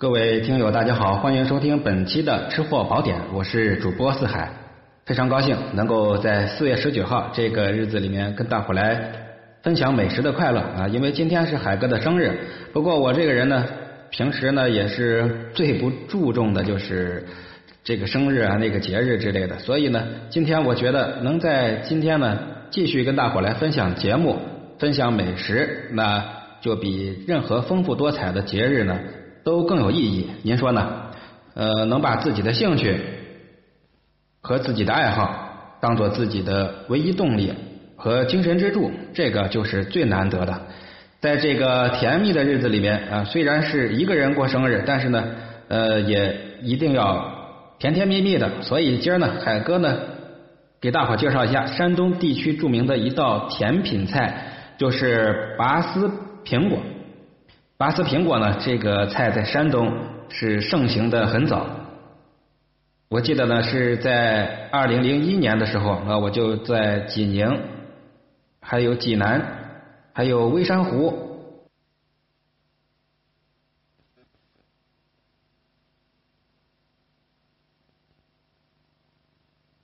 各位听友，大家好，欢迎收听本期的吃货宝典，我是主播四海，非常高兴能够在四月十九号这个日子里面跟大伙来分享美食的快乐啊！因为今天是海哥的生日，不过我这个人呢，平时呢也是最不注重的就是这个生日啊、那个节日之类的，所以呢，今天我觉得能在今天呢继续跟大伙来分享节目、分享美食，那就比任何丰富多彩的节日呢。都更有意义，您说呢？呃，能把自己的兴趣和自己的爱好当做自己的唯一动力和精神支柱，这个就是最难得的。在这个甜蜜的日子里面啊，虽然是一个人过生日，但是呢，呃，也一定要甜甜蜜蜜的。所以今儿呢，海哥呢，给大伙介绍一下山东地区著名的一道甜品菜，就是拔丝苹果。拔丝苹果呢？这个菜在山东是盛行的很早。我记得呢是在二零零一年的时候啊，我就在济宁、还有济南、还有微山湖，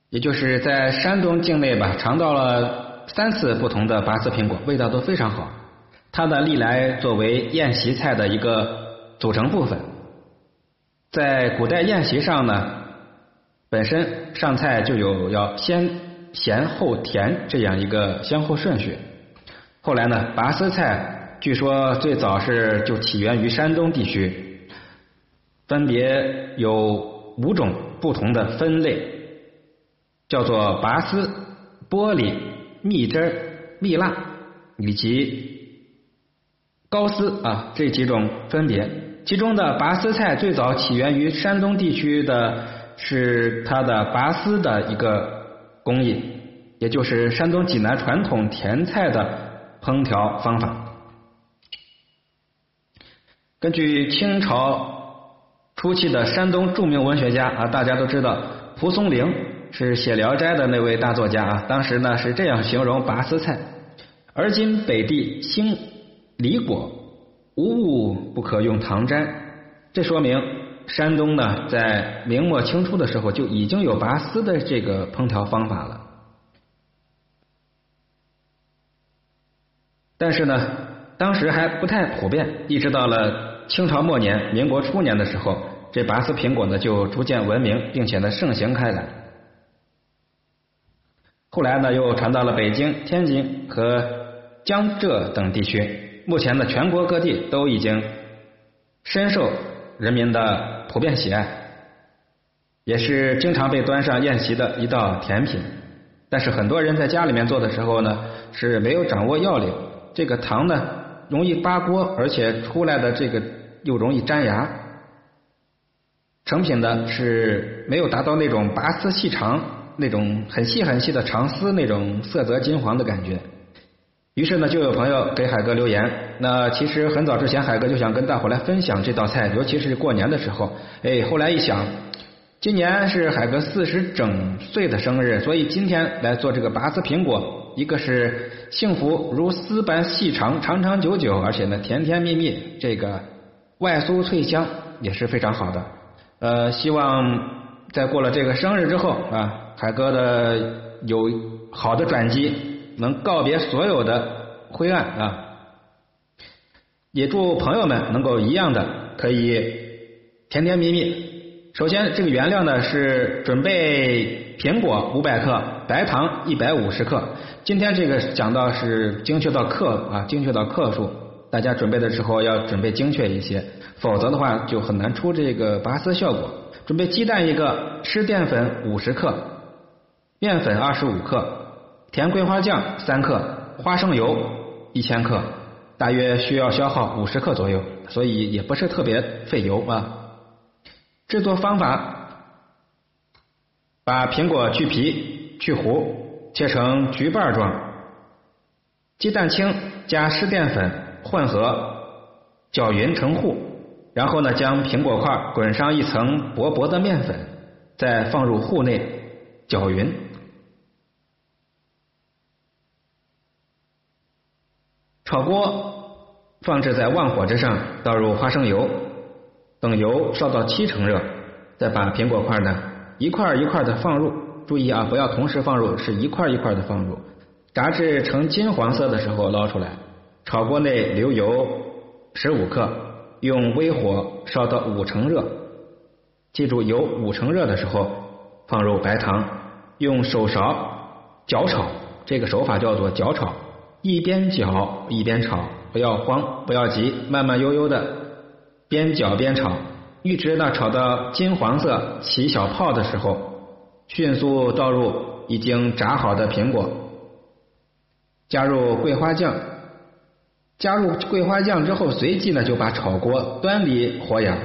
也就是在山东境内吧，尝到了三次不同的拔丝苹果，味道都非常好。它的历来作为宴席菜的一个组成部分，在古代宴席上呢，本身上菜就有要先咸后甜这样一个先后顺序。后来呢，拔丝菜据说最早是就起源于山东地区，分别有五种不同的分类，叫做拔丝、玻璃、蜜汁、蜜蜡以及。高丝啊，这几种分别，其中的拔丝菜最早起源于山东地区的是它的拔丝的一个工艺，也就是山东济南传统甜菜的烹调方法。根据清朝初期的山东著名文学家啊，大家都知道蒲松龄是写《聊斋》的那位大作家啊，当时呢是这样形容拔丝菜：而今北地兴。李果无物不可用糖粘，这说明山东呢在明末清初的时候就已经有拔丝的这个烹调方法了。但是呢，当时还不太普遍，一直到了清朝末年、民国初年的时候，这拔丝苹果呢就逐渐闻名，并且呢盛行开来。后来呢又传到了北京、天津和江浙等地区。目前呢，全国各地都已经深受人民的普遍喜爱，也是经常被端上宴席的一道甜品。但是很多人在家里面做的时候呢，是没有掌握要领。这个糖呢，容易扒锅，而且出来的这个又容易粘牙。成品呢是没有达到那种拔丝细长、那种很细很细的长丝那种色泽金黄的感觉。于是呢，就有朋友给海哥留言。那其实很早之前，海哥就想跟大伙来分享这道菜，尤其是过年的时候。哎，后来一想，今年是海哥四十整岁的生日，所以今天来做这个拔丝苹果，一个是幸福如丝般细长，长长久久，而且呢甜甜蜜蜜，这个外酥脆香也是非常好的。呃，希望在过了这个生日之后啊，海哥的有好的转机。能告别所有的灰暗啊！也祝朋友们能够一样的可以甜甜蜜蜜。首先，这个原料呢是准备苹果五百克，白糖一百五十克。今天这个讲到是精确到克啊，精确到克数。大家准备的时候要准备精确一些，否则的话就很难出这个拔丝效果。准备鸡蛋一个，湿淀粉五十克，面粉二十五克。甜桂花酱三克，花生油一千克，大约需要消耗五十克左右，所以也不是特别费油啊。制作方法：把苹果去皮去核，切成橘瓣状，鸡蛋清加湿淀粉混合，搅匀成糊，然后呢，将苹果块滚上一层薄薄的面粉，再放入糊内搅匀。炒锅，放置在旺火之上，倒入花生油，等油烧到七成热，再把苹果块呢一块一块的放入。注意啊，不要同时放入，是一块一块的放入。炸至呈金黄色的时候捞出来，炒锅内留油十五克，用微火烧到五成热。记住，油五成热的时候放入白糖，用手勺搅炒。这个手法叫做搅炒，一边搅一边炒，不要慌，不要急，慢慢悠悠的边搅边炒，一直呢炒到金黄色起小泡的时候，迅速倒入已经炸好的苹果。加入桂花酱，加入桂花酱之后，随即呢就把炒锅端离火眼，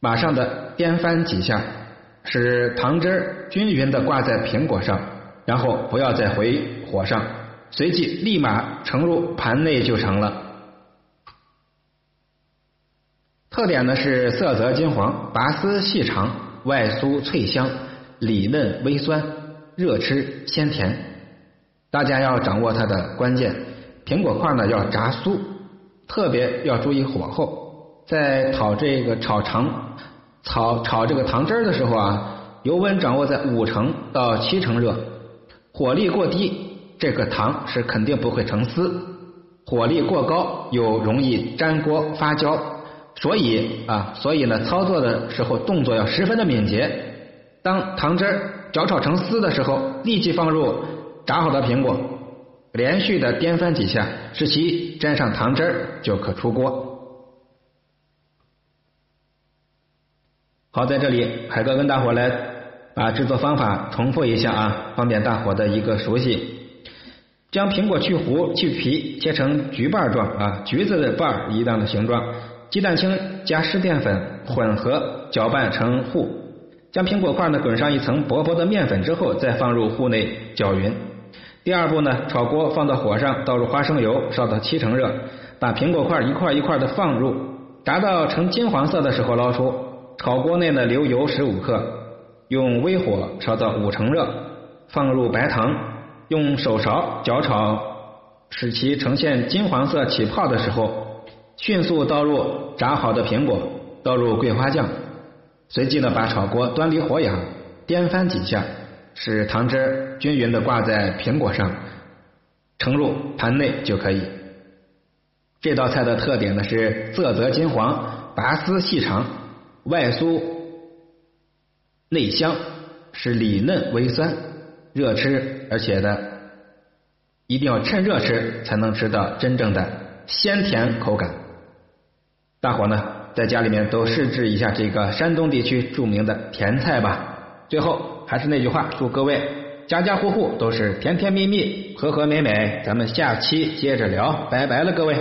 马上的颠翻几下，使糖汁均匀的挂在苹果上，然后不要再回火上，随即立马盛入盘内就成了。特点呢是色泽金黄，拔丝细长，外酥脆香，里嫩微酸，热吃鲜甜。大家要掌握它的关键，苹果块呢要炸酥，特别要注意火候。在炒这个炒糖炒炒这个糖汁的时候啊，油温掌握在五成到七成热，火力过低，这个糖是肯定不会成丝；火力过高，又容易粘锅发焦。所以啊，所以呢，操作的时候动作要十分的敏捷。当糖汁儿搅炒成丝的时候，立即放入。炸好的苹果，连续的颠翻几下，使其沾上糖汁儿，就可出锅。好，在这里海哥跟大伙来把制作方法重复一下啊，方便大伙的一个熟悉。将苹果去核去皮，切成橘瓣状啊，橘子的瓣一样的形状。鸡蛋清加湿淀粉混合搅拌成糊，将苹果块呢滚上一层薄薄的面粉之后，再放入糊内搅匀。第二步呢，炒锅放到火上，倒入花生油，烧到七成热，把苹果块一块一块的放入，炸到呈金黄色的时候捞出。炒锅内呢留油十五克，用微火烧到五成热，放入白糖，用手勺搅炒，使其呈现金黄色起泡的时候，迅速倒入炸好的苹果，倒入桂花酱，随即呢把炒锅端离火眼，颠翻几下。使糖汁均匀的挂在苹果上，盛入盘内就可以。这道菜的特点呢是色泽金黄，拔丝细长，外酥内香，是里嫩微酸，热吃，而且呢一定要趁热吃，才能吃到真正的鲜甜口感。大伙呢在家里面都试制一下这个山东地区著名的甜菜吧。最后。还是那句话，祝各位家家户户都是甜甜蜜蜜、和和美美。咱们下期接着聊，拜拜了，各位。